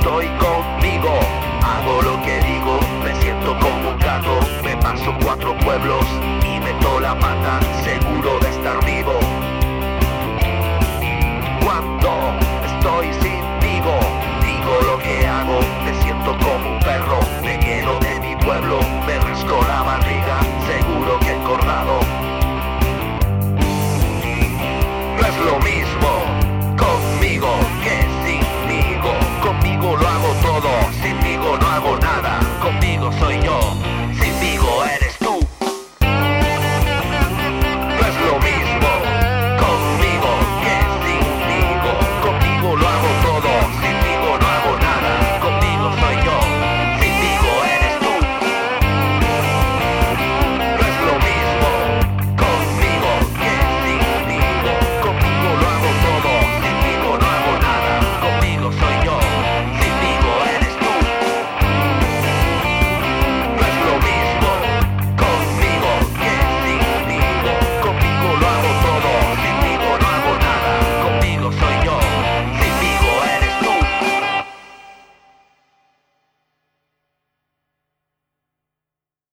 estoy conmigo. Hago lo que digo, me siento como un gato. Me paso cuatro pueblos